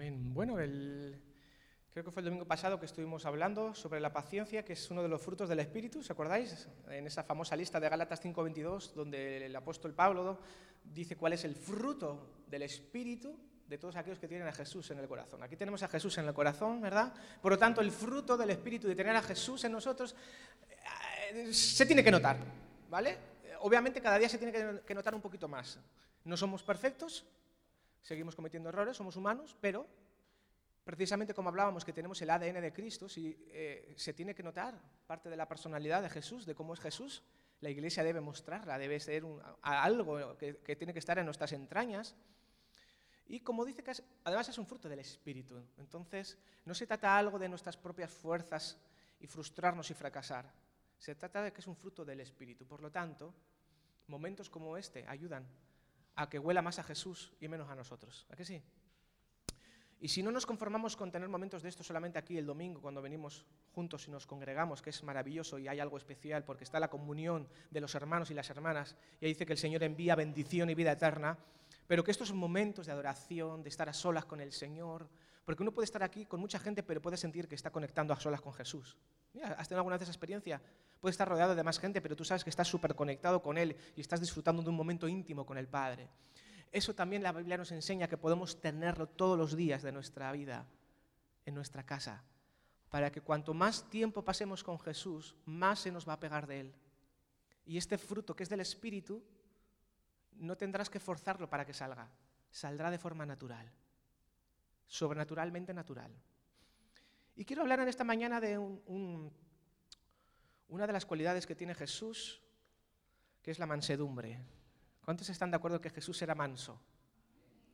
Bueno, creo que fue el domingo pasado que estuvimos hablando sobre la paciencia, que es uno de los frutos del Espíritu, ¿se acordáis? En esa famosa lista de Gálatas 5:22, donde el apóstol Pablo dice cuál es el fruto del Espíritu de todos aquellos que tienen a Jesús en el corazón. Aquí tenemos a Jesús en el corazón, ¿verdad? Por lo tanto, el fruto del Espíritu de tener a Jesús en nosotros eh, se tiene que notar, ¿vale? Obviamente cada día se tiene que notar un poquito más. No somos perfectos, seguimos cometiendo errores, somos humanos, pero precisamente como hablábamos que tenemos el ADN de Cristo, si, eh, se tiene que notar parte de la personalidad de Jesús, de cómo es Jesús, la iglesia debe mostrarla, debe ser algo que, tiene que estar en nuestras entrañas. Y como dice que además es un fruto del Espíritu. Entonces, no se trata algo de nuestras propias fuerzas y frustrarnos y fracasar. Se trata de que es un fruto del Espíritu. Por lo tanto, momentos como este ayudan a que huela más a Jesús y menos a nosotros. ¿A qué sí? Y si no nos conformamos con tener momentos de esto solamente aquí el domingo, cuando venimos juntos y nos congregamos, que es maravilloso y hay algo especial porque está la comunión de los hermanos y las hermanas, y ahí dice que el Señor envía bendición y vida eterna, pero que estos momentos de adoración, de estar a solas con el Señor, porque uno puede estar aquí con mucha gente, pero puede sentir que está conectando a solas con Jesús. ¿Has tenido alguna vez esa experiencia? Puedes estar rodeado de más gente, pero tú sabes que estás súper conectado con Él y estás disfrutando de un momento íntimo con el Padre. Eso también la Biblia nos enseña que podemos tenerlo todos los días de nuestra vida, en nuestra casa, para que cuanto más tiempo pasemos con Jesús, más se nos va a pegar de Él. Y este fruto que es del Espíritu, no tendrás que forzarlo para que salga, saldrá de forma natural, sobrenaturalmente natural. Y quiero hablar en esta mañana de un una de las cualidades que tiene Jesús, que es la mansedumbre. ¿Cuántos están de acuerdo que Jesús era manso?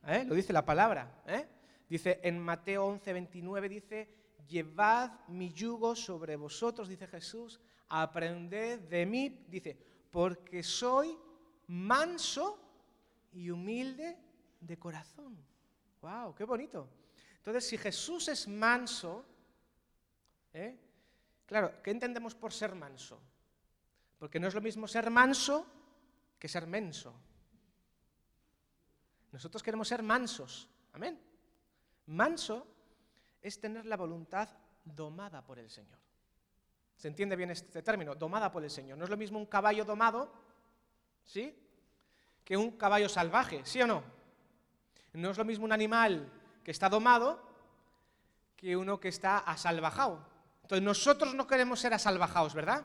¿Eh? Lo dice la palabra. ¿eh? Dice en Mateo 11, 29, dice, llevad mi yugo sobre vosotros, dice Jesús, aprended de mí, dice, porque soy manso y humilde de corazón. ¡Wow! ¡Qué bonito! Entonces, si Jesús es manso, ¿eh? Claro, ¿qué entendemos por ser manso? Porque no es lo mismo ser manso que ser menso. Nosotros queremos ser mansos. Amén. Manso es tener la voluntad domada por el Señor. ¿Se entiende bien este término? Domada por el Señor. No es lo mismo un caballo domado, ¿sí? Que un caballo salvaje, ¿sí o no? No es lo mismo un animal que está domado que uno que está asalvajado. Entonces nosotros no queremos ser asalvajados, ¿verdad?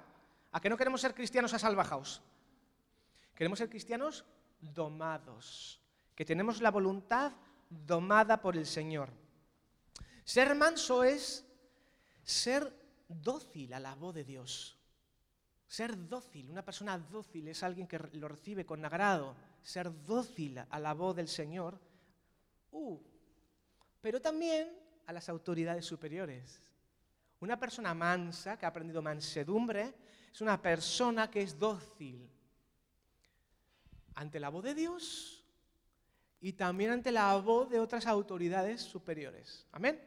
¿A qué no queremos ser cristianos asalvajados? Queremos ser cristianos domados, que tenemos la voluntad domada por el Señor. Ser manso es ser dócil a la voz de Dios. Ser dócil, una persona dócil es alguien que lo recibe con agrado. Ser dócil a la voz del Señor. Uh, pero también a las autoridades superiores. Una persona mansa, que ha aprendido mansedumbre, es una persona que es dócil ante la voz de Dios y también ante la voz de otras autoridades superiores. Amén.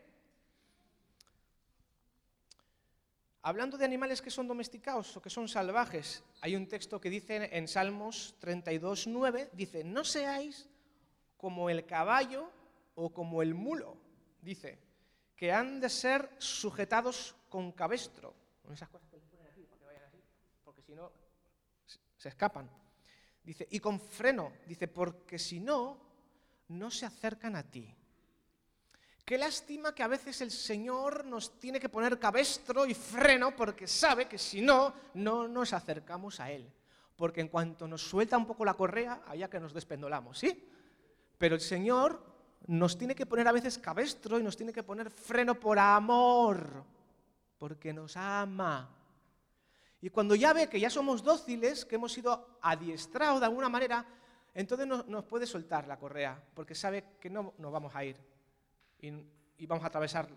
Hablando de animales que son domesticados o que son salvajes, hay un texto que dice en Salmos 32, 9, dice, no seáis como el caballo o como el mulo, dice, que han de ser sujetados con cabestro. Con esas cosas que les ponen aquí, porque si no, se escapan. Dice, y con freno, dice, porque si no, no se acercan a ti. Qué lástima que a veces el Señor nos tiene que poner cabestro y freno porque sabe que si no, no nos acercamos a Él. Porque en cuanto nos suelta un poco la correa, allá que nos despendolamos, ¿sí? Pero el Señor nos tiene que poner a veces cabestro y nos tiene que poner freno por amor, porque nos ama. Y cuando ya ve que ya somos dóciles, que hemos sido adiestrados de alguna manera, entonces nos, puede soltar la correa, porque sabe que no nos vamos a ir y, vamos a atravesar.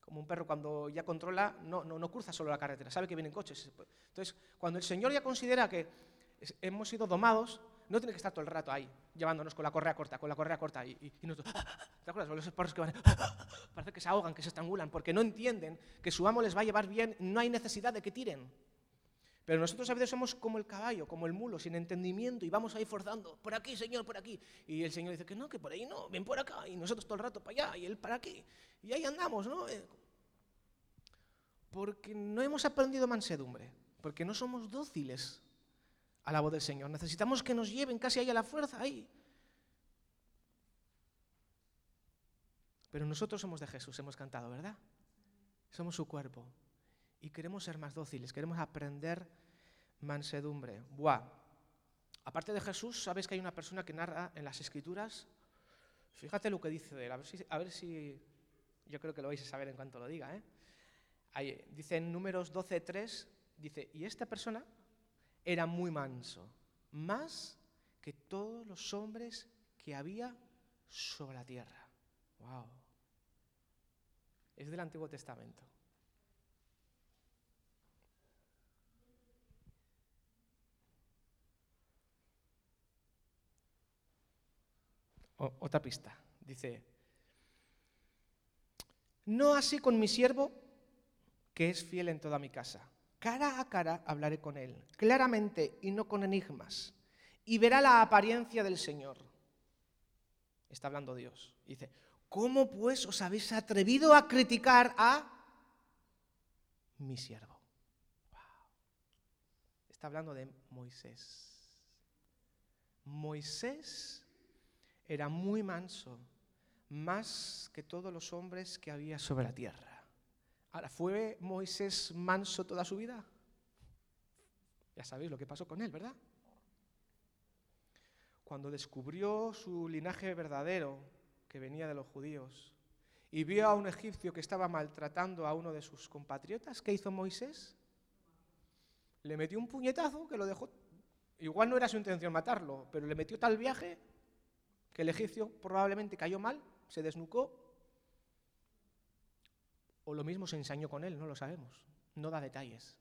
Como un perro cuando ya controla, no, no, no cruza solo la carretera, sabe que vienen coches. Entonces, cuando el Señor ya considera que hemos sido domados, no tiene que estar todo el rato ahí, llevándonos con la correa corta, con la correa corta. Y, y, nosotros, ¿te acuerdas? Los perros que van, parece que se ahogan, que se estrangulan, porque no entienden que su amo les va a llevar bien, no hay necesidad de que tiren. Pero nosotros a veces somos como el caballo, como el mulo, sin entendimiento, y vamos ahí forzando, por aquí, Señor, por aquí. Y el Señor dice que no, que por ahí no, ven por acá, y nosotros todo el rato para allá, y Él para aquí. Y ahí andamos, ¿no? Eh, porque no hemos aprendido mansedumbre, porque no somos dóciles a la voz del Señor. Necesitamos que nos lleven casi ahí a la fuerza, ahí. Pero nosotros somos de Jesús, hemos cantado, ¿verdad? Somos su cuerpo y queremos ser más dóciles, queremos aprender mansedumbre. Buah. Aparte de Jesús, ¿sabes que hay una persona que narra en las escrituras? Fíjate lo que dice de él, a ver si, yo creo que lo vais a saber en cuanto lo diga. ¿eh? dice en números 12.3, dice, y esta persona era muy manso, más que todos los hombres que había sobre la tierra. Wow. Es del Antiguo Testamento. otra pista. Dice, no así con mi siervo, que es fiel en toda mi casa. Cara a cara hablaré con él, claramente y no con enigmas, y verá la apariencia del Señor. Está hablando Dios. Dice, ¿cómo pues os habéis atrevido a criticar a mi siervo? Está hablando de Moisés. Moisés era muy manso, más que todos los hombres que había sobre la tierra. ¿Fue Moisés manso toda su vida? Ya sabéis lo que pasó con él, ¿verdad? Cuando descubrió su linaje verdadero, que venía de los judíos, y vio a un egipcio que estaba maltratando a uno de sus compatriotas, ¿qué hizo Moisés? Le metió un puñetazo que lo dejó... Igual no era su intención matarlo, pero le metió tal viaje que el egipcio probablemente cayó mal, se desnucó, o lo mismo se ensañó con él, no lo sabemos, no da detalles.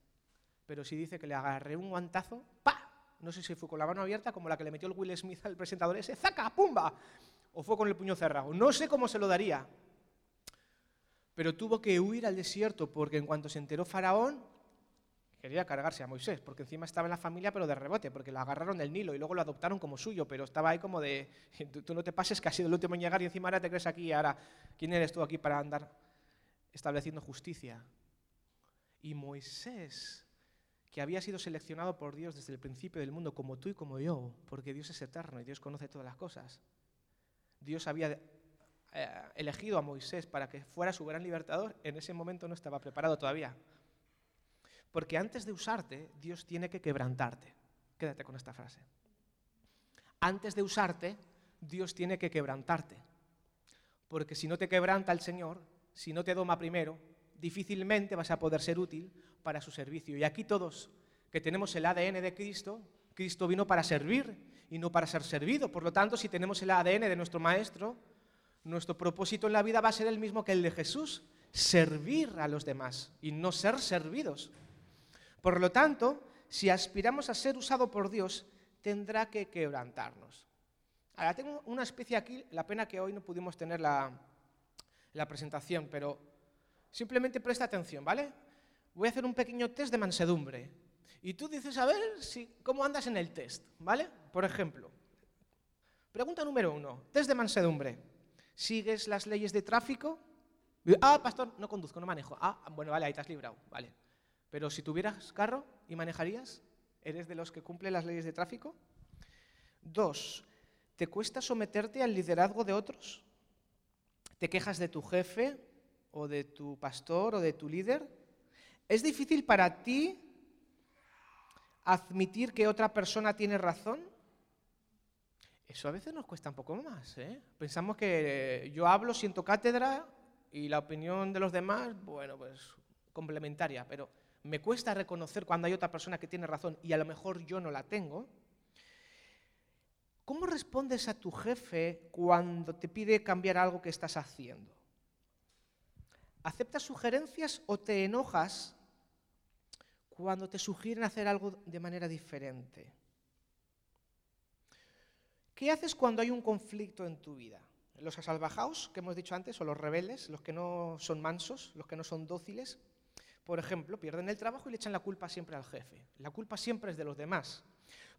Pero sí dice que le agarré un guantazo, ¡pa! No sé si fue con la mano abierta, como la que le metió el Will Smith al presentador ese, ¡zaca! ¡pumba! O fue con el puño cerrado. No sé cómo se lo daría. Pero tuvo que huir al desierto porque en cuanto se enteró Faraón, quería cargarse a Moisés, porque encima estaba en la familia, pero de rebote, porque lo agarraron del Nilo y luego lo adoptaron como suyo, pero estaba ahí como de, tú, no te pases que has sido el último en llegar y encima ahora te crees aquí y ahora, ¿quién eres tú aquí para andar estableciendo justicia? Y Moisés, que había sido seleccionado por Dios desde el principio del mundo, como tú y como yo, porque Dios es eterno y Dios conoce todas las cosas. Dios había eh, elegido a Moisés para que fuera su gran libertador, en ese momento no estaba preparado todavía. Porque antes de usarte, Dios tiene que quebrantarte. Quédate con esta frase. Antes de usarte, Dios tiene que quebrantarte. Porque si no te quebranta el Señor, si no te doma primero, difícilmente vas a poder ser útil para su servicio. Y aquí todos que tenemos el ADN de Cristo, Cristo vino para servir y no para ser servido. Por lo tanto, si tenemos el ADN de nuestro Maestro, nuestro propósito en la vida va a ser el mismo que el de Jesús, servir a los demás y no ser servidos. Por lo tanto, si aspiramos a ser usado por Dios, tendrá que quebrantarnos. Ahora, tengo una especie aquí, la pena que hoy no pudimos tener la, presentación, pero simplemente presta atención, ¿vale? Voy a hacer un pequeño test de mansedumbre. Y tú dices, a ver, si, ¿cómo andas en el test? ¿Vale? Por ejemplo, pregunta número uno, test de mansedumbre. ¿Sigues las leyes de tráfico? Ah, pastor, no conduzco, no manejo. Ah, bueno, vale, ahí te has librado. Vale. Pero si tuvieras carro y manejarías, ¿eres de los que cumple las leyes de tráfico? Dos, ¿te cuesta someterte al liderazgo de otros? ¿Te quejas de tu jefe o de tu pastor o de tu líder? ¿Es difícil para ti admitir que otra persona tiene razón? Eso a veces nos cuesta un poco más. ¿eh? Pensamos que yo hablo, siento cátedra y la opinión de los demás, bueno, pues complementaria, pero me cuesta reconocer cuando hay otra persona que tiene razón y a lo mejor yo no la tengo. ¿Cómo respondes a tu jefe cuando te pide cambiar algo que estás haciendo? ¿Aceptas sugerencias o te enojas cuando te sugieren hacer algo de manera diferente? ¿Qué haces cuando hay un conflicto en tu vida? Los asalvajaos, que hemos dicho antes, o los rebeldes, los que no son mansos, los que no son dóciles, Por ejemplo, pierden el trabajo y le echan la culpa siempre al jefe. La culpa siempre es de los demás.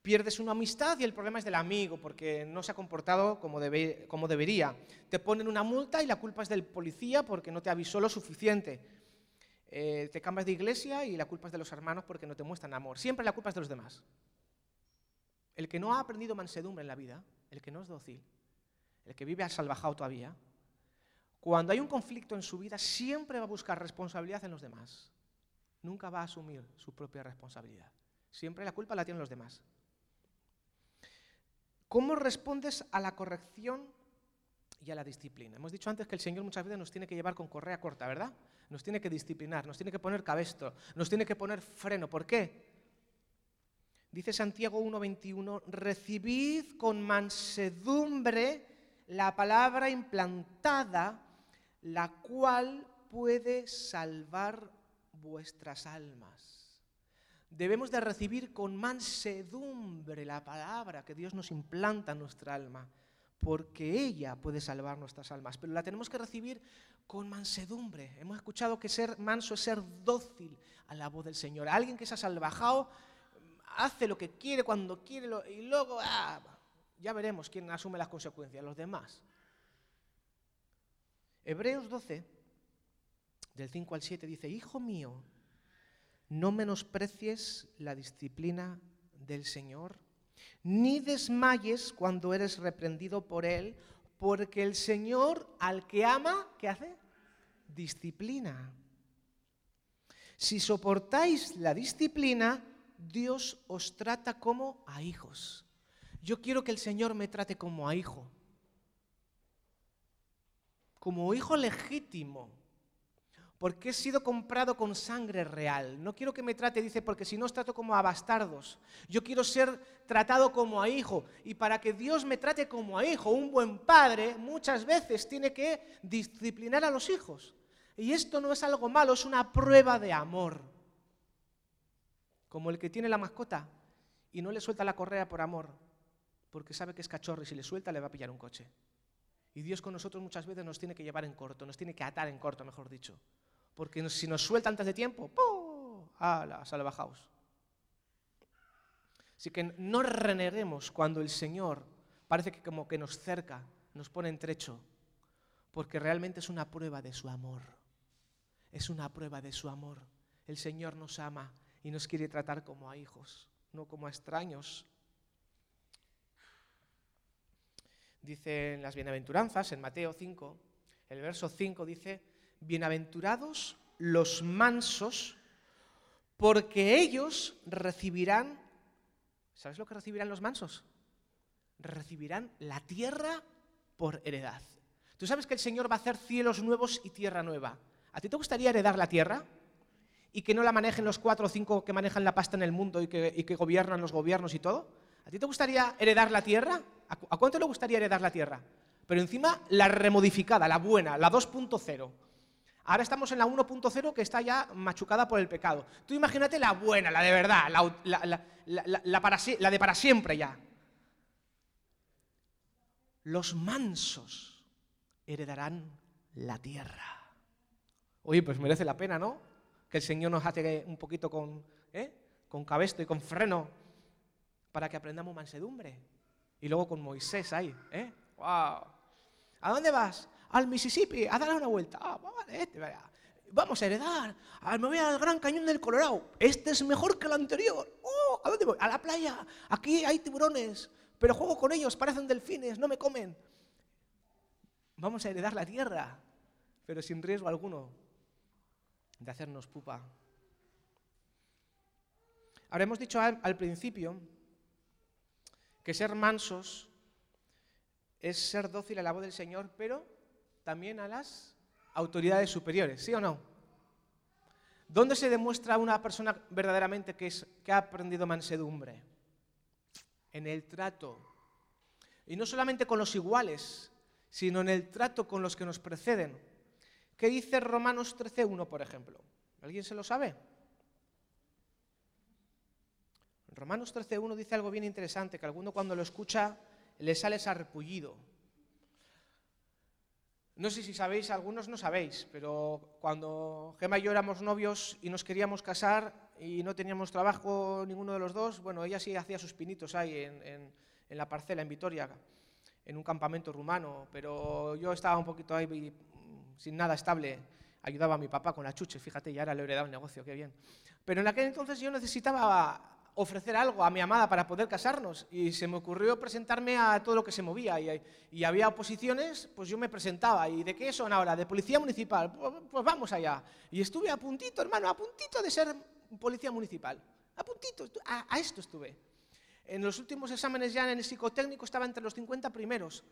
Pierdes una amistad y el problema es del amigo porque no se ha comportado como, como debería. Te ponen una multa y la culpa es del policía porque no te avisó lo suficiente. Eh, te cambias de iglesia y la culpa es de los hermanos porque no te muestran amor. Siempre la culpa es de los demás. El que no ha aprendido mansedumbre en la vida, el que no es dócil, el que vive al salvajado todavía, cuando hay un conflicto en su vida siempre va a buscar responsabilidad en los demás. Nunca va a asumir su propia responsabilidad. Siempre la culpa la tienen los demás. ¿Cómo respondes a la corrección y a la disciplina? Hemos dicho antes que el Señor muchas veces nos tiene que llevar con correa corta, ¿verdad? Nos tiene que disciplinar, nos tiene que poner cabestro, nos tiene que poner freno. ¿Por qué? Dice Santiago 1.21, recibid con mansedumbre la palabra implantada, la cual puede salvar vuestras almas. Debemos de recibir con mansedumbre la palabra que Dios nos implanta en nuestra alma, porque ella puede salvar nuestras almas, pero la tenemos que recibir con mansedumbre. Hemos escuchado que ser manso es ser dócil a la voz del Señor. Alguien que se ha salvajado hace lo que quiere cuando quiere y luego ah, ya veremos quién asume las consecuencias, los demás. Hebreos 12, del 5 al 7, dice, Hijo mío, no menosprecies la disciplina del Señor, ni desmayes cuando eres reprendido por Él, porque el Señor al que ama, ¿qué hace? Disciplina. Si soportáis la disciplina, Dios os trata como a hijos. Yo quiero que el Señor me trate como a hijo, como hijo legítimo porque he sido comprado con sangre real. No quiero que me trate, dice, porque si no os trato como a bastardos. Yo quiero ser tratado como a hijo. Y para que Dios me trate como a hijo, un buen padre muchas veces tiene que disciplinar a los hijos. Y esto no es algo malo, es una prueba de amor. Como el que tiene la mascota y no le suelta la correa por amor, porque sabe que es cachorro y si le suelta le va a pillar un coche. Y Dios con nosotros muchas veces nos tiene que llevar en corto, nos tiene que atar en corto, mejor dicho. Porque si nos suelta antes de tiempo, ¡pum! ¡Hala! Salvajaos. Así que no reneguemos cuando el Señor parece que como que nos cerca, nos pone en trecho, porque realmente es una prueba de su amor. Es una prueba de su amor. El Señor nos ama y nos quiere tratar como a hijos, no como a extraños. Dice en las bienaventuranzas, en Mateo 5, el verso 5 dice, bienaventurados los mansos, porque ellos recibirán, ¿sabes lo que recibirán los mansos? Recibirán la tierra por heredad. Tú sabes que el Señor va a hacer cielos nuevos y tierra nueva. ¿A ti te gustaría heredar la tierra? Y que no la manejen los cuatro o cinco que manejan la pasta en el mundo y que, gobiernan los gobiernos y todo. ¿A ti te gustaría heredar la tierra? ¿A cuánto le gustaría heredar la tierra? Pero encima la remodificada, la buena, la 2.0. Ahora estamos en la 1.0 que está ya machucada por el pecado. Tú imagínate la buena, la de verdad, la, de para siempre ya. Los mansos heredarán la tierra. Oye, pues merece la pena, ¿no? Que el Señor nos hace un poquito con, ¿eh? con cabesto y con freno para que aprendamos mansedumbre. Y luego con Moisés ahí, ¿eh? ¡Wow! ¿A dónde vas? Al Mississippi a dar una vuelta. Ah, este, vamos a heredar. Me voy al Gran Cañón del Colorado. Este es mejor que el anterior. Oh, ¿A dónde voy? A la playa. Aquí hay tiburones, pero juego con ellos, parecen delfines, no me comen. Vamos a heredar la tierra, pero sin riesgo alguno de hacernos pupa. Ahora dicho al principio que ser mansos es ser dócil a la voz del Señor, pero también a las autoridades superiores, ¿sí o no? ¿Dónde se demuestra una persona verdaderamente que, es, que ha aprendido mansedumbre? En el trato. Y no solamente con los iguales, sino en el trato con los que nos preceden. ¿Qué dice Romanos 13.1, por ejemplo? ¿Alguien se lo sabe? Romanos 13.1 dice algo bien interesante, que alguno cuando lo escucha le sale sarpullido. No sé si sabéis, algunos no sabéis, pero cuando Gemma y yo éramos novios y nos queríamos casar y no teníamos trabajo ninguno de los dos, bueno, ella sí hacía sus pinitos ahí en, la parcela, en Vitoria, en un campamento rumano, pero yo estaba un poquito ahí sin nada estable. Ayudaba a mi papá con la chuche, fíjate, ya ahora le he heredado el negocio, qué bien. Pero en aquel entonces yo necesitaba ofrecer algo a mi amada para poder casarnos y se me ocurrió presentarme a todo lo que se movía y, había oposiciones, pues yo me presentaba. ¿Y de qué son ahora? De policía municipal. Pues, pues, vamos allá. Y estuve a puntito, hermano, a puntito de ser policía municipal. A puntito, a, esto estuve. En los últimos exámenes ya en el psicotécnico estaba entre los 50 primeros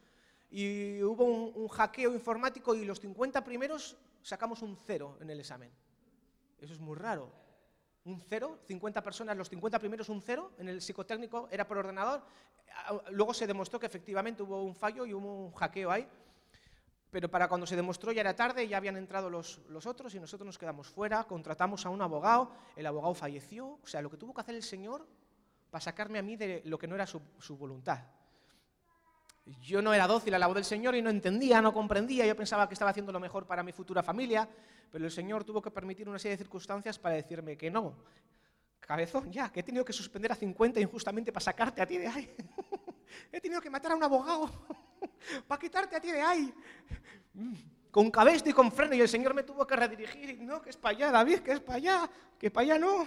y hubo un hackeo informático y los 50 primeros sacamos un cero en el examen. Eso es muy raro un cero, 50 personas, los 50 primeros un cero, en el psicotécnico era por ordenador. Luego se demostró que efectivamente hubo un fallo y hubo un hackeo ahí, pero para cuando se demostró ya era tarde, ya habían entrado los, los otros y nosotros nos quedamos fuera, contratamos a un abogado, el abogado falleció, o sea, lo que tuvo que hacer el señor para sacarme a mí de lo que no era su, su voluntad. Yo no era dócil a la voz del Señor y no entendía, no comprendía, yo pensaba que estaba haciendo lo mejor para mi futura familia, pero el Señor tuvo que permitir una serie de circunstancias para decirme que no. Cabezón, ya, que he tenido que suspender a 50 injustamente para sacarte a ti de ahí. he tenido que matar a un abogado para quitarte a ti de ahí. Con cabeza y con freno, y el Señor me tuvo que redirigir. No, que es para allá, David, que es para allá, que para allá no.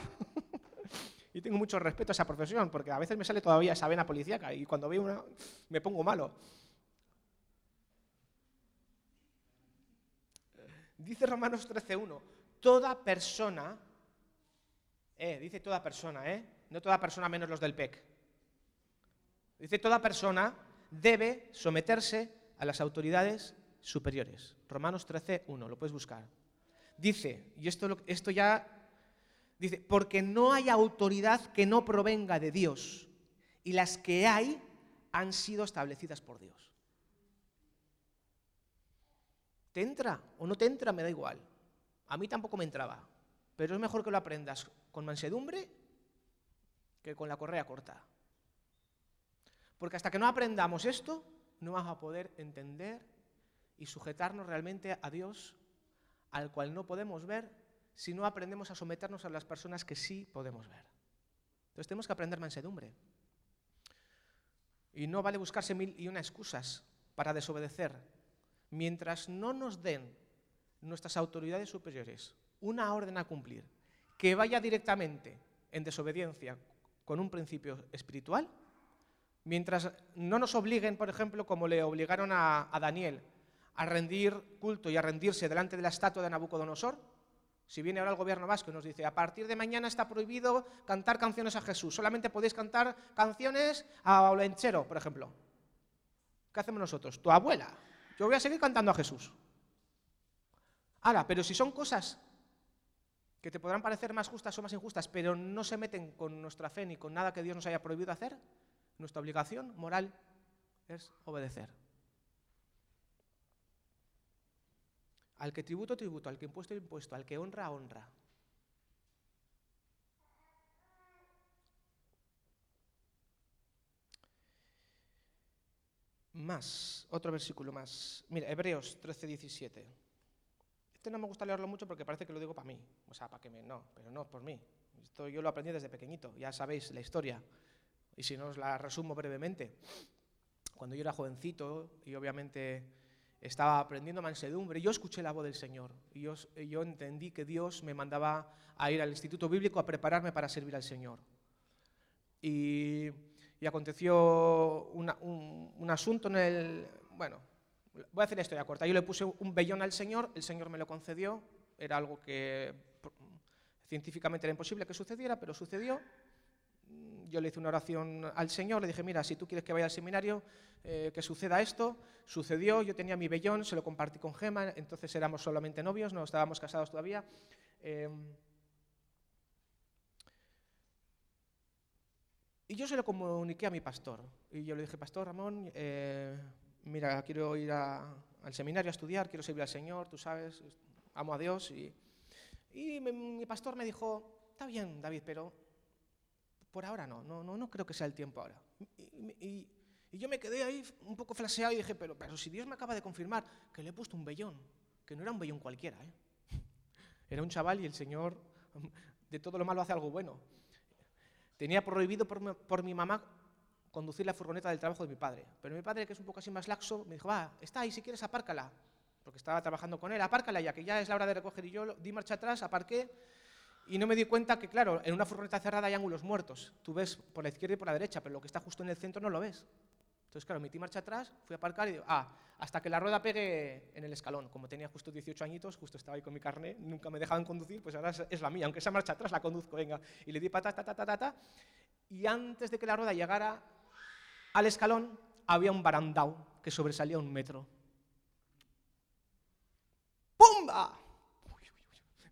y tengo mucho respeto a esa profesión, porque a veces me sale todavía esa vena policíaca y cuando veo una me pongo malo. Dice Romanos 13.1, toda persona, eh, dice toda persona, eh, no toda persona menos los del PEC, dice toda persona debe someterse a las autoridades superiores. Romanos 13.1, lo puedes buscar. Dice, y esto, esto ya Dice, porque no hay autoridad que no provenga de Dios y las que hay han sido establecidas por Dios. ¿Te entra o no te entra? Me da igual. A mí tampoco me entraba, pero es mejor que lo aprendas con mansedumbre que con la correa corta. Porque hasta que no aprendamos esto, no vamos a poder entender y sujetarnos realmente a Dios, al cual no podemos ver si no aprendemos a someternos a las personas que sí podemos ver. Entonces tenemos que aprender mansedumbre. Y no vale buscarse mil y una excusas para desobedecer. Mientras no nos den nuestras autoridades superiores una orden a cumplir que vaya directamente en desobediencia con un principio espiritual, mientras no nos obliguen, por ejemplo, como le obligaron a, Daniel, a rendir culto y a rendirse delante de la estatua de Nabucodonosor, si viene ahora el gobierno vasco y nos dice, a partir de mañana está prohibido cantar canciones a Jesús, solamente podéis cantar canciones a Olenchero, por ejemplo. ¿Qué hacemos nosotros? Tu abuela. Yo voy a seguir cantando a Jesús. Ahora, pero si son cosas que te podrán parecer más justas o más injustas, pero no se meten con nuestra fe ni con nada que Dios nos haya prohibido hacer, nuestra obligación moral es obedecer. Al que tributo, tributo, al que impuesto, impuesto, al que honra, honra. Más, otro versículo más. Mira, Hebreos 13, 17. Este no me gusta leerlo mucho porque parece que lo digo para mí. O sea, para que me. No, pero no por mí. Esto yo lo aprendí desde pequeñito, ya sabéis la historia. Y si no os la resumo brevemente. Cuando yo era jovencito y obviamente estaba aprendiendo mansedumbre, yo escuché la voz del Señor y yo, entendí que Dios me mandaba a ir al Instituto Bíblico a prepararme para servir al Señor. Y, aconteció un, asunto en el... Bueno, voy a hacer esto ya corta. Yo le puse un vellón al Señor, el Señor me lo concedió, era algo que científicamente era imposible que sucediera, pero sucedió yo le hice una oración al Señor, le dije, mira, si tú quieres que vaya al seminario, eh, que suceda esto. Sucedió, yo tenía mi vellón, se lo compartí con Gema, entonces éramos solamente novios, no estábamos casados todavía. Em, y yo se lo comuniqué a mi pastor. Y yo le dije, pastor Ramón, eh, mira, quiero ir al seminario a estudiar, quiero servir al Señor, tú sabes, amo a Dios. Y, mi pastor me dijo, está bien, David, pero por ahora no, no, no, no creo que sea el tiempo ahora. Y, Y yo me quedé ahí un poco flaseado y dije, pero, pero si Dios me acaba de confirmar que le he puesto un vellón, que no era un vellón cualquiera, ¿eh? era un chaval y el Señor de todo lo malo hace algo bueno. Tenía prohibido por mi, mamá conducir la furgoneta del trabajo de mi padre, pero mi padre, que es un poco así más laxo, me dijo, va, está ahí, si quieres apárcala, porque estaba trabajando con él, apárcala ya, que ya es la hora de recoger, y yo di marcha atrás, aparqué, y no me di cuenta que, claro, en una furgoneta cerrada hay ángulos muertos. Tú ves por la izquierda y por la derecha, pero lo que está justo en el centro no lo ves. Entonces, claro, metí marcha atrás, fui a aparcar y digo, ah, hasta que la rueda pegue en el escalón. Como tenía justo 18 añitos, justo estaba ahí con mi carnet, nunca me dejaban conducir, pues ahora es, la mía, aunque sea marcha atrás, la conduzco, venga. Y le di patata, ta, ta, ta, ta, y antes de que la rueda llegara al escalón, había un barandao que sobresalía un metro. ¡Pumba!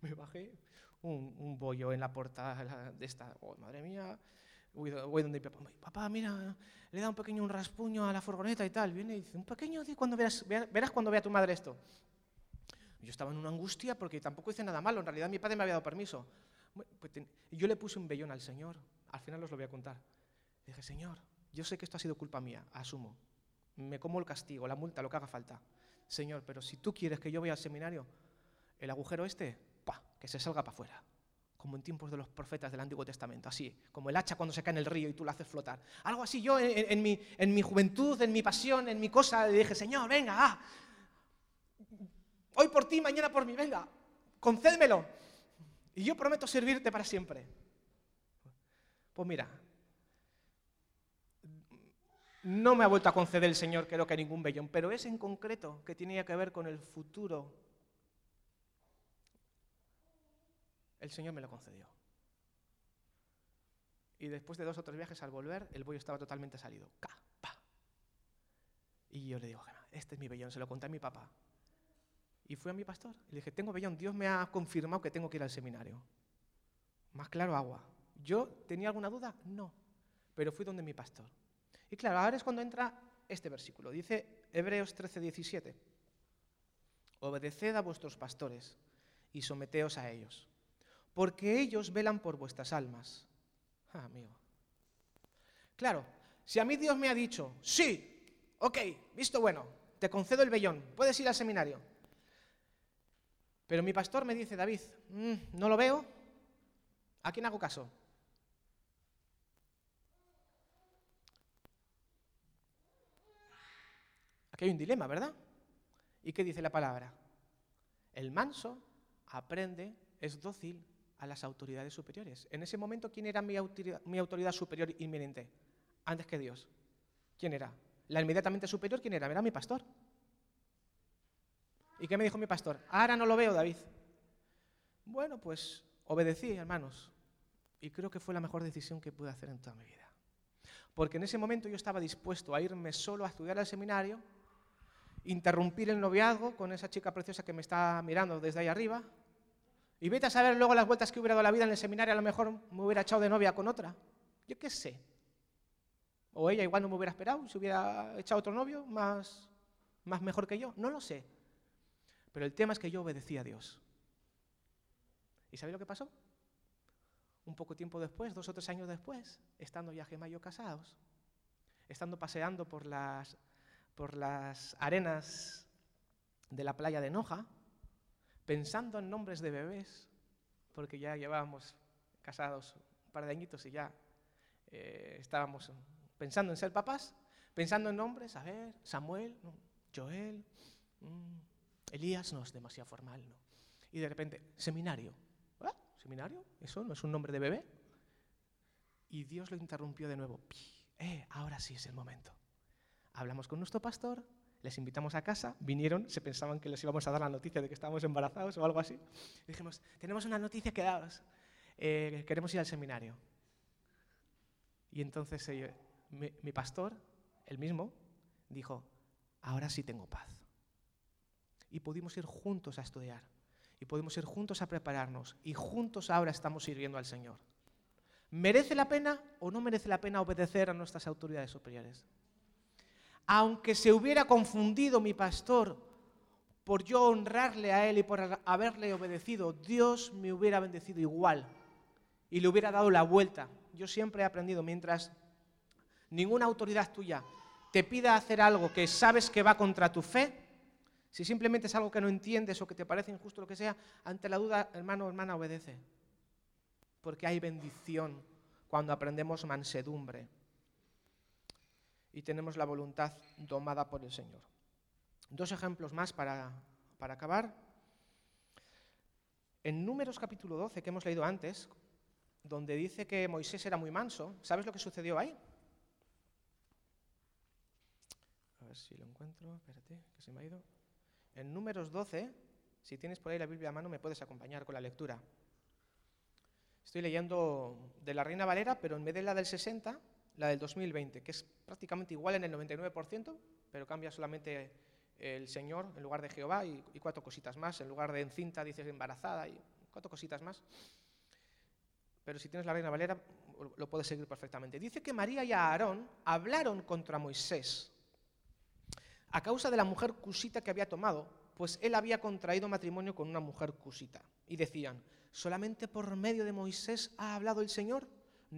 Me bajé, un, bollo en la puerta de esta. Oh, madre mía, voy, donde mi papá. Papá, mira, le da un pequeño un raspuño a la furgoneta y tal. Viene y dice, un pequeño, cuando verás, verás cuando vea tu madre esto. Yo estaba en una angustia porque tampoco hice nada malo. En realidad mi padre me había dado permiso. Pues yo le puse un vellón al Señor. Al final os lo voy a contar. dije, Señor, yo sé que esto ha sido culpa mía, asumo. Me como el castigo, la multa, lo que haga falta. Señor, pero si tú quieres que yo vaya al seminario, el agujero este, pa, que se salga para afuera como en tiempos de los profetas del Antiguo Testamento, así, como el hacha cuando se cae en el río y tú la haces flotar. Algo así yo en, mi, en mi, juventud, en mi pasión, en mi cosa, le dije, Señor, venga, ah, hoy por ti, mañana por mí, venga, concédmelo. Y yo prometo servirte para siempre. Pues mira, no me ha vuelto a conceder el Señor, creo que ningún vellón, pero es en concreto que tenía que ver con el futuro el Señor me lo concedió. Y después de dos o tres viajes al volver, el bollo estaba totalmente salido. Y yo le digo, este es mi vellón, se lo conté a mi papá. Y fui a mi pastor y le dije, tengo vellón, Dios me ha confirmado que tengo que ir al seminario. Más claro, agua. ¿Yo tenía alguna duda? No. Pero fui donde mi pastor. Y claro, ahora es cuando entra este versículo. Dice Hebreos 13, 17. Obedeced a vuestros pastores y someteos a ellos porque ellos velan por vuestras almas. Ah, amigo. Claro, si a mí Dios me ha dicho, sí, ok, visto bueno, te concedo el vellón, puedes ir al seminario. Pero mi pastor me dice, David, mm, no lo veo, ¿a quién hago caso? Aquí hay un dilema, ¿verdad? ¿Y qué dice la palabra? El manso aprende, es dócil a las autoridades superiores. En ese momento, ¿quién era mi autoridad, superior inminente? Antes que Dios. ¿Quién era? La inmediatamente superior, ¿quién era? Era mi pastor. ¿Y qué me dijo mi pastor? Ahora no lo veo, David. Bueno, pues obedecí, hermanos. Y creo que fue la mejor decisión que pude hacer en toda mi vida. Porque en ese momento yo estaba dispuesto a irme solo a estudiar al seminario, interrumpir el noviazgo con esa chica preciosa que me está mirando desde ahí arriba, y vete a saber luego las vueltas que hubiera dado la vida en el seminario, a lo mejor me hubiera echado de novia con otra. Yo qué sé. O ella igual no me hubiera esperado, se hubiera echado otro novio más, más mejor que yo. No lo sé. Pero el tema es que yo obedecí a Dios. ¿Y sabéis lo que pasó? Un poco tiempo después, dos o tres años después, estando ya Gemma casados, estando paseando por las, por las arenas de la playa de Noja, pensando en nombres de bebés, porque ya llevábamos casados un par de añitos y ya eh, estábamos pensando en ser papás, pensando en nombres, a ver, Samuel, Joel, mm, Elías, no es demasiado formal, ¿no? Y de repente, seminario. ¿Ah? ¿Seminario? ¿Eso no es un nombre de bebé? Y Dios lo interrumpió de nuevo. Eh, ahora sí es el momento. Hablamos con nuestro pastor, les invitamos a casa, vinieron, se pensaban que les íbamos a dar la noticia de que estábamos embarazados o algo así. dijimos, tenemos una noticia que daros, eh, queremos ir al seminario. Y entonces eh, mi, pastor, el mismo, dijo, ahora sí tengo paz. Y pudimos ir juntos a estudiar, y pudimos ir juntos a prepararnos, y juntos ahora estamos sirviendo al Señor. ¿Merece la pena o no merece la pena obedecer a nuestras autoridades superiores? Aunque se hubiera confundido mi pastor por yo honrarle a él y por haberle obedecido, Dios me hubiera bendecido igual y le hubiera dado la vuelta. Yo siempre he aprendido, mientras ninguna autoridad tuya te pida hacer algo que sabes que va contra tu fe, si simplemente es algo que no entiendes o que te parece injusto, lo que sea, ante la duda, hermano o hermana, obedece. Porque hay bendición cuando aprendemos mansedumbre y tenemos la voluntad domada por el Señor. Dos ejemplos más para, para acabar. En Números capítulo 12, que hemos leído antes, donde dice que Moisés era muy manso, ¿sabes lo que sucedió ahí? A ver si lo encuentro, espérate, que se me ha ido. En Números 12, si tienes por ahí la Biblia a mano, me puedes acompañar con la lectura. Estoy leyendo de la Reina Valera, pero en vez de la del 60, la del 2020, que es prácticamente igual en el 99%, pero cambia solamente el Señor en lugar de Jehová y, cuatro cositas más. En lugar de encinta dices embarazada y cuatro cositas más. Pero si tienes la Reina Valera, lo puedes seguir perfectamente. Dice que María y Aarón hablaron contra Moisés a causa de la mujer cusita que había tomado, pues él había contraído matrimonio con una mujer cusita. Y decían, ¿solamente por medio de Moisés ha hablado el Señor?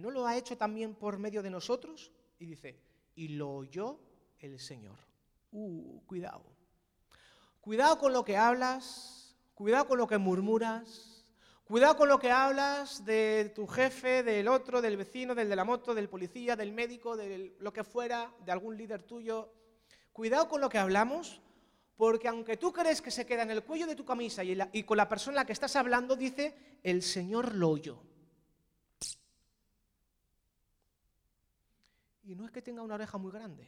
¿No lo ha hecho también por medio de nosotros? Y dice, y lo oyó el Señor. Uh, cuidado. Cuidado con lo que hablas, cuidado con lo que murmuras, cuidado con lo que hablas de tu jefe, del otro, del vecino, del de la moto, del policía, del médico, de lo que fuera, de algún líder tuyo. Cuidado con lo que hablamos, porque aunque tú crees que se queda en el cuello de tu camisa y, con la persona a la que estás hablando, dice, el Señor lo oyó. Y no es que tenga una oreja muy grande.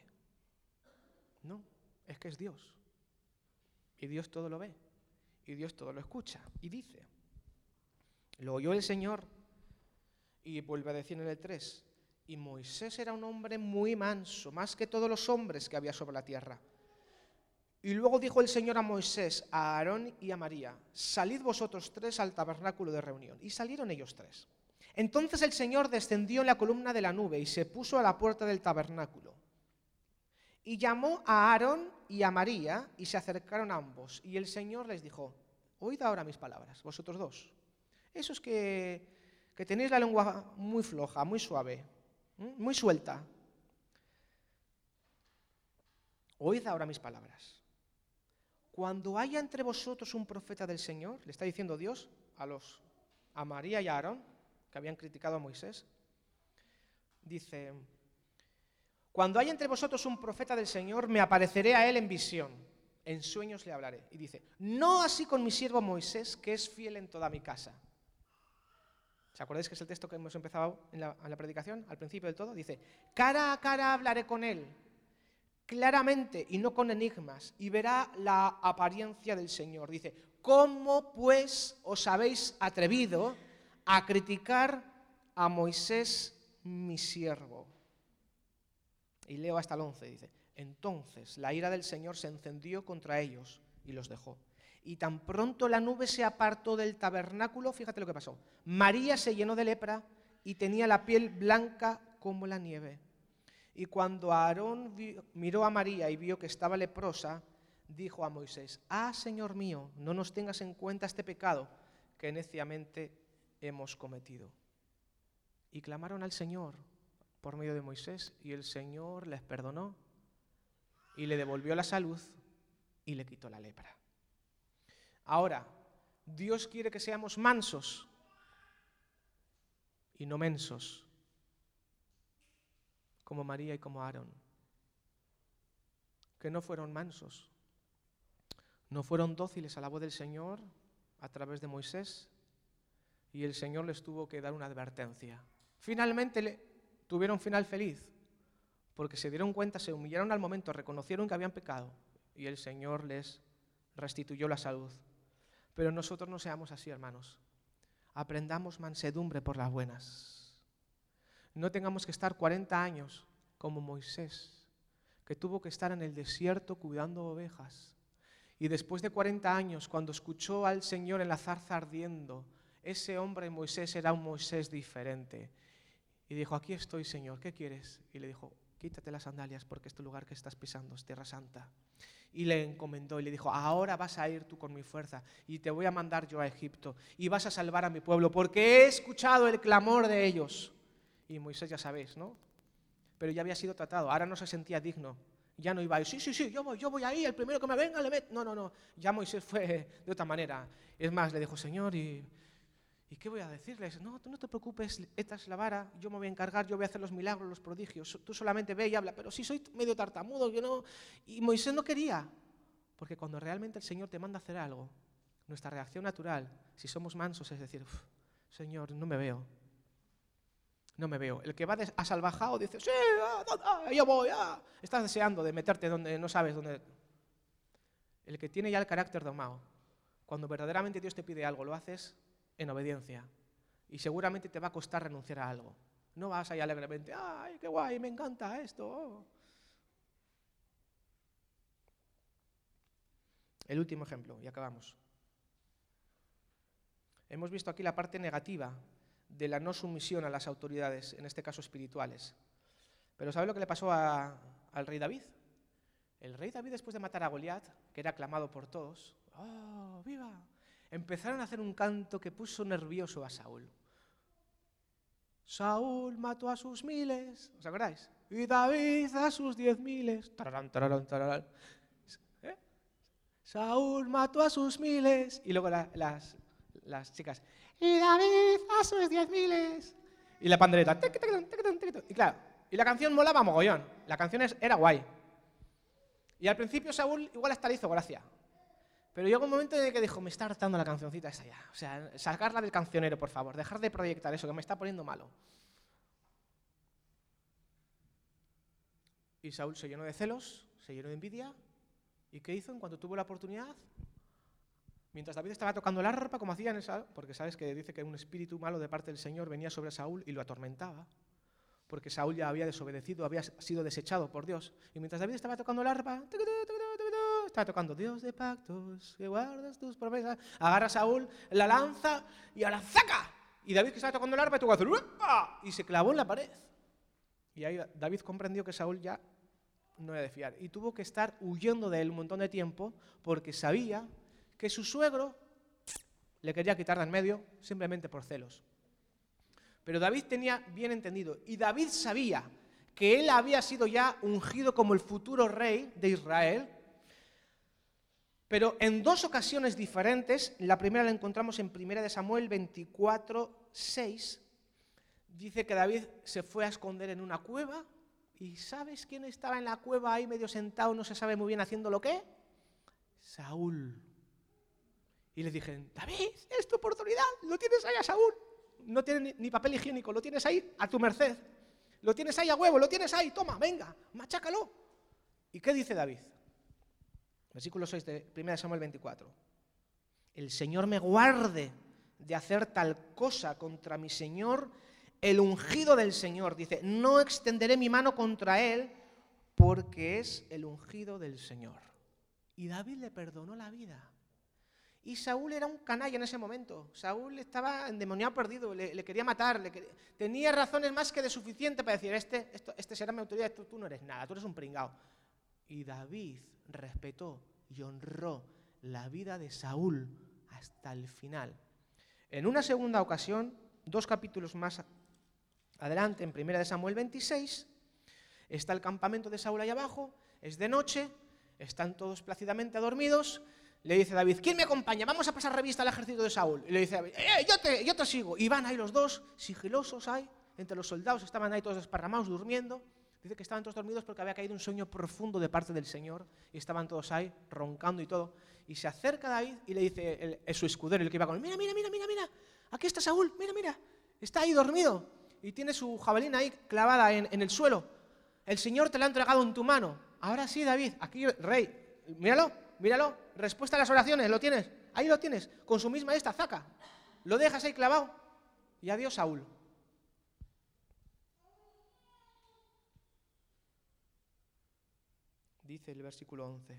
No, es que es Dios. Y Dios todo lo ve. Y Dios todo lo escucha. Y dice, lo oyó el Señor. Y vuelve a decir en el 3, y Moisés era un hombre muy manso, más que todos los hombres que había sobre la tierra. Y luego dijo el Señor a Moisés, a Aarón y a María, salid vosotros tres al tabernáculo de reunión. Y salieron ellos tres. Entonces el Señor descendió en la columna de la nube y se puso a la puerta del tabernáculo. Y llamó a Aarón y a María y se acercaron ambos. Y el Señor les dijo, oíd ahora mis palabras, vosotros dos. Esos que, que tenéis la lengua muy floja, muy suave, muy suelta. Oíd ahora mis palabras. Cuando haya entre vosotros un profeta del Señor, le está diciendo Dios a los a María y a Aarón, que habían criticado a Moisés, dice, cuando haya entre vosotros un profeta del Señor, me apareceré a él en visión, en sueños le hablaré. Y dice, no así con mi siervo Moisés, que es fiel en toda mi casa. ¿Se acordáis que es el texto que hemos empezado en la predicación, al principio del todo? Dice, cara a cara hablaré con él, claramente y no con enigmas, y verá la apariencia del Señor. Dice, ¿cómo pues os habéis atrevido a criticar a Moisés, mi siervo. Y leo hasta el 11, dice, entonces la ira del Señor se encendió contra ellos y los dejó. Y tan pronto la nube se apartó del tabernáculo, fíjate lo que pasó. María se llenó de lepra y tenía la piel blanca como la nieve. Y cuando Aarón miró a María y vio que estaba leprosa, dijo a Moisés, ah, Señor mío, no nos tengas en cuenta este pecado que neciamente hemos cometido. Y clamaron al Señor por medio de Moisés y el Señor les perdonó y le devolvió la salud y le quitó la lepra. Ahora, Dios quiere que seamos mansos y no mensos, como María y como Aarón, que no fueron mansos, no fueron dóciles a la voz del Señor a través de Moisés y el Señor les tuvo que dar una advertencia. Finalmente tuvieron final feliz, porque se dieron cuenta, se humillaron al momento, reconocieron que habían pecado y el Señor les restituyó la salud. Pero nosotros no seamos así, hermanos. Aprendamos mansedumbre por las buenas. No tengamos que estar 40 años como Moisés, que tuvo que estar en el desierto cuidando ovejas. Y después de 40 años, cuando escuchó al Señor en la zarza ardiendo, ese hombre Moisés era un Moisés diferente. Y dijo, aquí estoy, Señor, ¿qué quieres? Y le dijo, quítate las sandalias porque este lugar que estás pisando es tierra santa. Y le encomendó y le dijo, ahora vas a ir tú con mi fuerza y te voy a mandar yo a Egipto y vas a salvar a mi pueblo porque he escuchado el clamor de ellos. Y Moisés ya sabéis, ¿no? Pero ya había sido tratado, ahora no se sentía digno Ya no iba a ir, sí, sí, sí, yo voy, yo voy ahí, el primero que me venga le meto. No, no, no. Ya Moisés fue de otra manera. Es más, le dijo, Señor, ¿y, ¿y qué voy a decirles? No, tú no te preocupes, esta es la vara, yo me voy a encargar, yo voy a hacer los milagros, los prodigios. Tú solamente ve y habla, pero si soy medio tartamudo, yo no. Y Moisés no quería. Porque cuando realmente el Señor te manda a hacer algo, nuestra reacción natural, si somos mansos, es decir, Señor, no me veo, no me veo. El que va a salvajado dice, sí, ah, ah, ah, yo voy, estás deseando de meterte donde no sabes dónde. El que tiene ya el carácter domado, cuando verdaderamente Dios te pide algo, lo haces en obediencia. Y seguramente te va a costar renunciar a algo. No vas ahí alegremente, ay, qué guay, me encanta esto. El último ejemplo, y acabamos. Hemos visto aquí la parte negativa de la no sumisión a las autoridades, en este caso espirituales. Pero ¿sabe lo que le pasó al rey David? El rey David, después de matar a Goliat, que era aclamado por todos, ¡oh, viva! Empezaron a hacer un canto que puso nervioso a Saúl. Saúl mató a sus miles, ¿os acordáis? Y David a sus diez miles. ¿Eh? Saúl mató a sus miles. Y luego las, las chicas, y David a sus diez miles. Y la pandereta. Y claro, y la canción molaba mogollón. La canción era guay. Y al principio Saúl igual hasta le hizo gracia. Pero llegó un momento en el que dijo, me está hartando la cancioncita esa ya. O sea, sacarla del cancionero, por favor. Dejar de proyectar eso, que me está poniendo malo. Y Saúl se llenó de celos, se llenó de envidia. ¿Y qué hizo en cuanto tuvo la oportunidad? Mientras David estaba tocando el arpa, como hacían esa, porque sabes que dice que un espíritu malo de parte del Señor venía sobre Saúl y lo atormentaba, porque Saúl ya había desobedecido, había sido desechado por Dios. Y mientras David estaba tocando el arpa, estaba tocando Dios de pactos, que guardas tus promesas, agarra a Saúl la lanza y a la zaca. Y David que estaba tocando el arpa tuvo que y se clavó en la pared. Y ahí David comprendió que Saúl ya no era de fiar y tuvo que estar huyendo de él un montón de tiempo porque sabía que su suegro le quería quitar de en medio simplemente por celos. Pero David tenía bien entendido y David sabía que él había sido ya ungido como el futuro rey de Israel, pero en dos ocasiones diferentes, la primera la encontramos en 1 Samuel 24, 6, dice que David se fue a esconder en una cueva y ¿sabes quién estaba en la cueva ahí medio sentado, no se sabe muy bien haciendo lo que? Saúl. Y le dije, David, es tu oportunidad, lo tienes ahí a Saúl. No tiene ni, papel higiénico, lo tienes ahí a tu merced. Lo tienes ahí a huevo, lo tienes ahí, toma, venga, machácalo. ¿Y qué dice David? Versículo 6 de 1 Samuel 24. El Señor me guarde de hacer tal cosa contra mi Señor, el ungido del Señor. Dice, no extenderé mi mano contra él porque es el ungido del Señor. Y David le perdonó la vida. Y Saúl era un canalla en ese momento. Saúl estaba endemoniado perdido, le, quería matar, tenía razones más que de suficiente para decir, este, este será mi autoridad, tú no eres nada, tú eres un pringao. Y David respetó y honró la vida de Saúl hasta el final. En una segunda ocasión, dos capítulos más adelante, en 1 Samuel 26, está el campamento de Saúl ahí abajo, es de noche, están todos plácidamente dormidos, le dice David, ¿quién me acompaña? Vamos a pasar revista al ejército de Saúl. Y le dice David, ¡eh, yo te, yo te sigo! Y van ahí los dos, sigilosos ahí, entre los soldados, estaban ahí todos desparramados, durmiendo. Dice que estaban todos dormidos porque había caído un sueño profundo de parte del Señor y estaban todos ahí, roncando y todo. Y se acerca David y le dice el, su escudero, el que iba con él, mira, mira, mira, mira, mira, aquí está Saúl, mira, mira, está ahí dormido y tiene su jabalina ahí clavada en, en el suelo. El Señor te la ha entregado en tu mano. Ahora sí, David, aquí, rey, míralo, míralo, respuesta a las oraciones, ¿lo tienes? Ahí lo tienes, con su misma esta, zaca. Lo dejas ahí clavado. Y adiós, Saúl. Dice el versículo 11.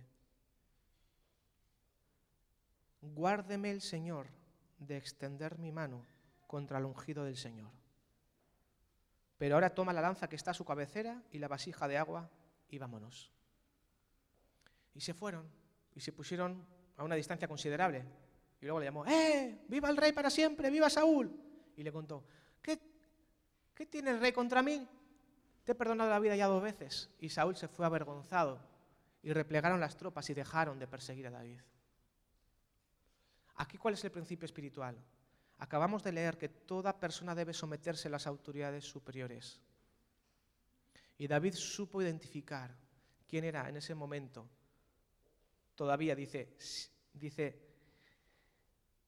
Guárdeme el Señor de extender mi mano contra el ungido del Señor. Pero ahora toma la lanza que está a su cabecera y la vasija de agua y vámonos. Y se fueron y se pusieron a una distancia considerable. Y luego le llamó, ¡eh! ¡Viva el rey para siempre! ¡Viva Saúl! Y le contó, ¿qué, ¿qué tiene el rey contra mí? Te he perdonado la vida ya dos veces. Y Saúl se fue avergonzado y replegaron las tropas y dejaron de perseguir a David. Aquí, ¿cuál es el principio espiritual? Acabamos de leer que toda persona debe someterse a las autoridades superiores. Y David supo identificar quién era en ese momento. Todavía dice, dice,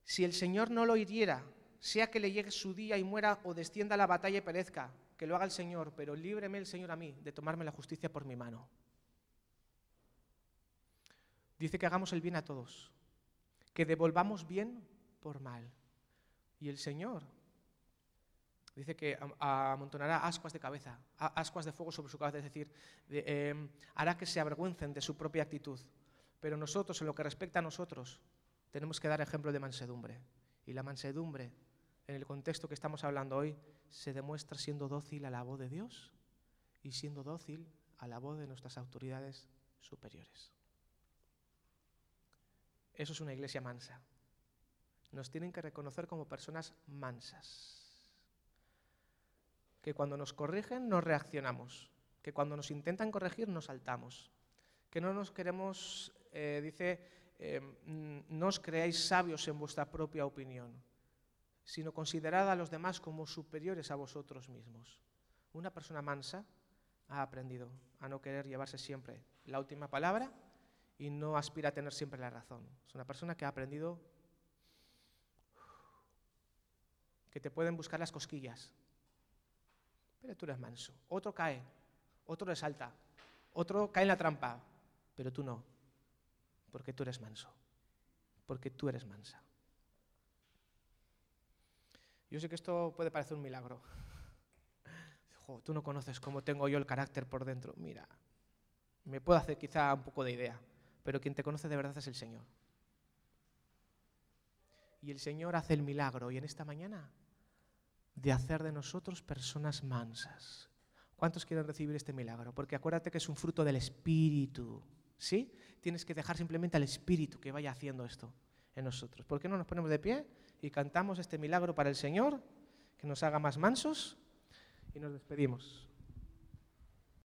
si el Señor no lo hiriera, sea que le llegue su día y muera o descienda a la batalla y perezca, que lo haga el Señor, pero líbreme el Señor a mí de tomarme la justicia por mi mano. Dice que hagamos el bien a todos, que devolvamos bien por mal. Y el Señor dice que amontonará ascuas de cabeza, ascuas de fuego sobre su cabeza, es decir, em, hará que se avergüencen de su propia actitud. Pero nosotros, en lo que respecta a nosotros, tenemos que dar ejemplo de mansedumbre. Y la mansedumbre, en el contexto que estamos hablando hoy, se demuestra siendo dócil a la voz de Dios y siendo dócil a la voz de nuestras autoridades superiores. Eso es una iglesia mansa. Nos tienen que reconocer como personas mansas. Que cuando nos corrigen nos reaccionamos. Que cuando nos intentan corregir nos saltamos. Que no nos queremos, eh, dice, eh, no os creáis sabios en vuestra propia opinión, sino considerad a los demás como superiores a vosotros mismos. Una persona mansa ha aprendido a no querer llevarse siempre la última palabra y no aspira a tener siempre la razón. Es una persona que ha aprendido que te pueden buscar las cosquillas, pero tú eres manso. Otro cae, otro le salta, otro cae en la trampa, pero tú no, porque tú eres manso, porque tú eres mansa. Yo sé que esto puede parecer un milagro. tú no conoces cómo tengo yo el carácter por dentro. Mira, me puedo hacer quizá un poco de idea pero quien te conoce de verdad es el Señor. Y el Señor hace el milagro y en esta mañana de hacer de nosotros personas mansas. ¿Cuántos quieren recibir este milagro? Porque acuérdate que es un fruto del Espíritu. ¿Sí? Tienes que dejar simplemente al Espíritu que vaya haciendo esto en nosotros. ¿Por qué no nos ponemos de pie y cantamos este milagro para el Señor, que nos haga más mansos y nos despedimos?